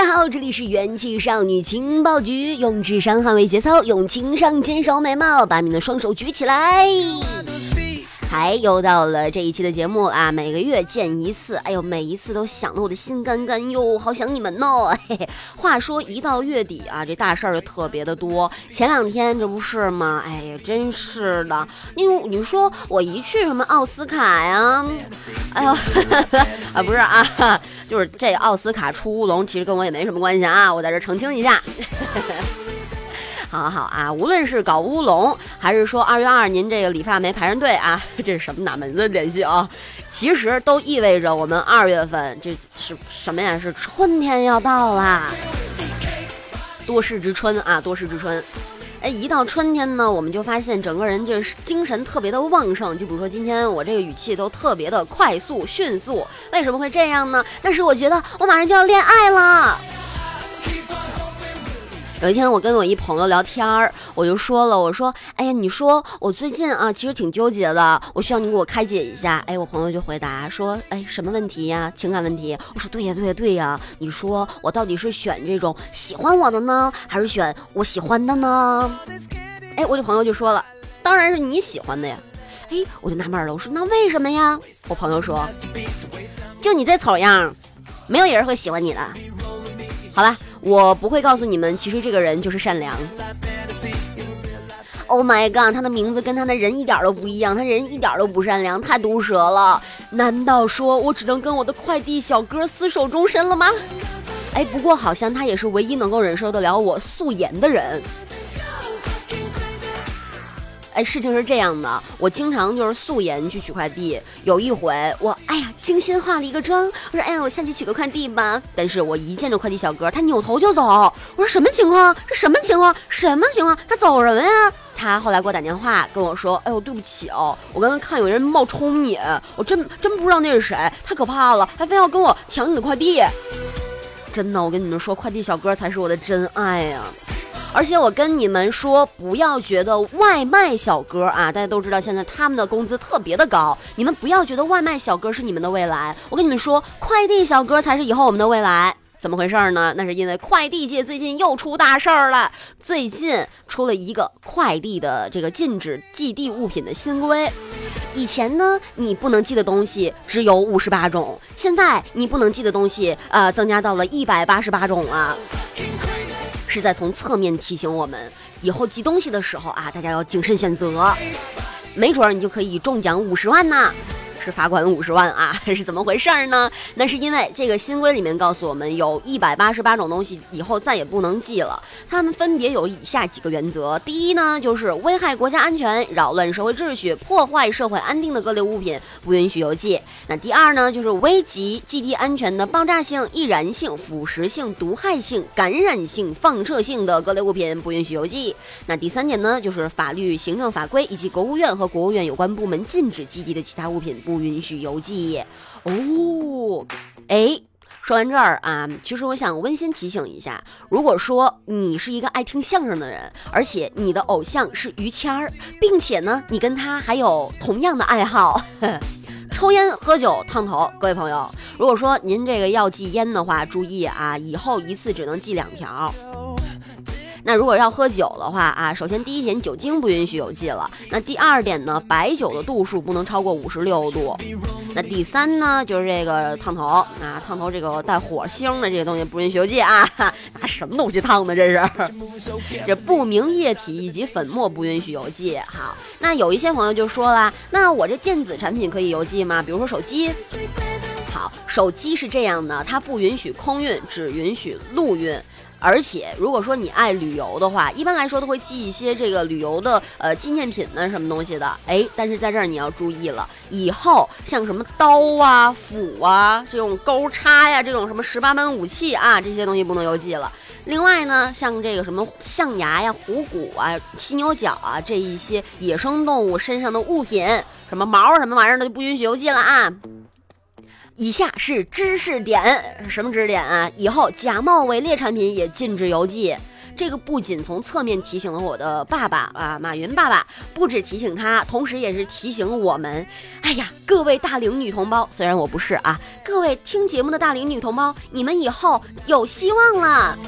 大家好，这里是元气少女情报局，用智商捍卫节操，用情商坚守美貌，把你的双手举起来。还又到了这一期的节目啊，每个月见一次，哎呦，每一次都想得我的心肝肝哟，好想你们呢。嘿嘿，话说一到月底啊，这大事儿就特别的多。前两天这不是吗？哎呀，真是的。你你说我一去什么奥斯卡呀？哎呦，啊不是啊，就是这奥斯卡出乌龙，其实跟我也没什么关系啊，我在这澄清一下。好好啊，无论是搞乌龙，还是说二月二您这个理发没排上队啊，这是什么哪门子联系啊？其实都意味着我们二月份这是什么呀？是春天要到啦，多事之春啊，多事之春。哎，一到春天呢，我们就发现整个人就是精神特别的旺盛。就比如说今天我这个语气都特别的快速迅速，为什么会这样呢？那是我觉得我马上就要恋爱了。有一天，我跟我一朋友聊天儿，我就说了，我说，哎呀，你说我最近啊，其实挺纠结的，我需要你给我开解一下。哎，我朋友就回答说，哎，什么问题呀？情感问题。我说，对呀，对呀，对呀。你说我到底是选这种喜欢我的呢，还是选我喜欢的呢？哎，我这朋友就说了，当然是你喜欢的呀。哎，我就纳闷了，我说那为什么呀？我朋友说，就你这丑样，没有人会喜欢你的。好吧。我不会告诉你们，其实这个人就是善良。Oh my god，他的名字跟他的人一点都不一样，他人一点都不善良，太毒舌了。难道说我只能跟我的快递小哥厮守终身了吗？哎，不过好像他也是唯一能够忍受得了我素颜的人。哎，事情是这样的，我经常就是素颜去取快递。有一回，我哎呀，精心化了一个妆，我说哎呀，我下去取个快递吧。但是我一见着快递小哥，他扭头就走。我说什么情况？这什么情况？什么情况？他走什么呀？他后来给我打电话跟我说，哎呦，对不起哦，我刚刚看有人冒充你，我真真不知道那是谁，太可怕了，还非要跟我抢你的快递。真的，我跟你们说，快递小哥才是我的真爱呀。而且我跟你们说，不要觉得外卖小哥啊，大家都知道现在他们的工资特别的高，你们不要觉得外卖小哥是你们的未来。我跟你们说，快递小哥才是以后我们的未来。怎么回事呢？那是因为快递界最近又出大事儿了。最近出了一个快递的这个禁止寄递物品的新规。以前呢，你不能寄的东西只有五十八种，现在你不能寄的东西呃增加到了一百八十八种了。是在从侧面提醒我们，以后寄东西的时候啊，大家要谨慎选择，没准儿你就可以中奖五十万呢。是罚款五十万啊？是怎么回事儿呢？那是因为这个新规里面告诉我们，有一百八十八种东西以后再也不能寄了。它们分别有以下几个原则：第一呢，就是危害国家安全、扰乱社会秩序、破坏社会安定的各类物品不允许邮寄。那第二呢，就是危及基地安全的爆炸性、易燃性、腐蚀性、毒害性、感染性、放射性的各类物品不允许邮寄。那第三点呢，就是法律、行政法规以及国务院和国务院有关部门禁止寄递的其他物品。不允许邮寄哦，哎，说完这儿啊，其实我想温馨提醒一下，如果说你是一个爱听相声的人，而且你的偶像是于谦儿，并且呢，你跟他还有同样的爱好，抽烟、喝酒、烫头，各位朋友，如果说您这个要寄烟的话，注意啊，以后一次只能寄两条。那如果要喝酒的话啊，首先第一点，酒精不允许邮寄了。那第二点呢，白酒的度数不能超过五十六度。那第三呢，就是这个烫头啊，烫头这个带火星的这些东西不允许邮寄啊。拿什么东西烫的？这是？这不明液体以及粉末不允许邮寄。好，那有一些朋友就说了，那我这电子产品可以邮寄吗？比如说手机。好，手机是这样的，它不允许空运，只允许陆运。而且如果说你爱旅游的话，一般来说都会寄一些这个旅游的呃纪念品呢，什么东西的。哎，但是在这儿你要注意了，以后像什么刀啊、斧啊、这种钩叉呀、这种什么十八般武器啊，这些东西不能邮寄了。另外呢，像这个什么象牙呀、虎骨啊、犀牛角啊这一些野生动物身上的物品，什么毛什么玩意儿的就不允许邮寄了啊。以下是知识点，什么知识点啊？以后假冒伪劣产品也禁止邮寄。这个不仅从侧面提醒了我的爸爸啊，马云爸爸，不止提醒他，同时也是提醒我们。哎呀，各位大龄女同胞，虽然我不是啊，各位听节目的大龄女同胞，你们以后有希望了，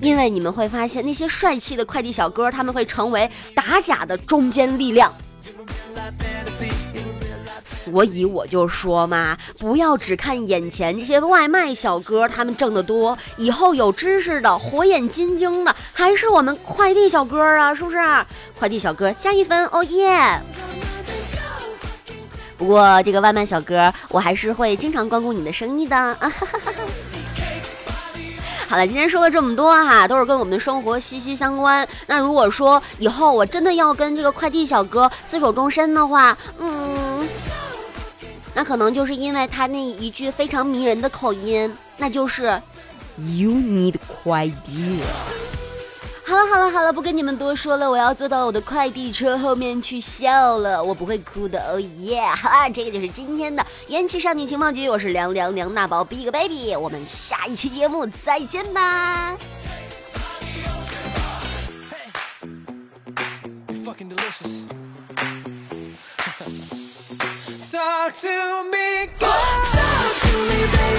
因为你们会发现那些帅气的快递小哥，他们会成为打假的中坚力量。所以我就说嘛，不要只看眼前这些外卖小哥，他们挣得多，以后有知识的、火眼金睛的，还是我们快递小哥啊，是不是？快递小哥加一分，哦耶！不过这个外卖小哥，我还是会经常光顾你的生意的。好了，今天说了这么多哈，都是跟我们的生活息息相关。那如果说以后我真的要跟这个快递小哥厮守终身的话，嗯。那可能就是因为他那一句非常迷人的口音，那就是 “You need 快递”。好了好了好了，不跟你们多说了，我要坐到我的快递车后面去笑了，我不会哭的，哦耶！哈，这个就是今天的元气少女情报局，我是凉凉凉娜宝 Big Baby，我们下一期节目再见吧。Talk to me, talk to me.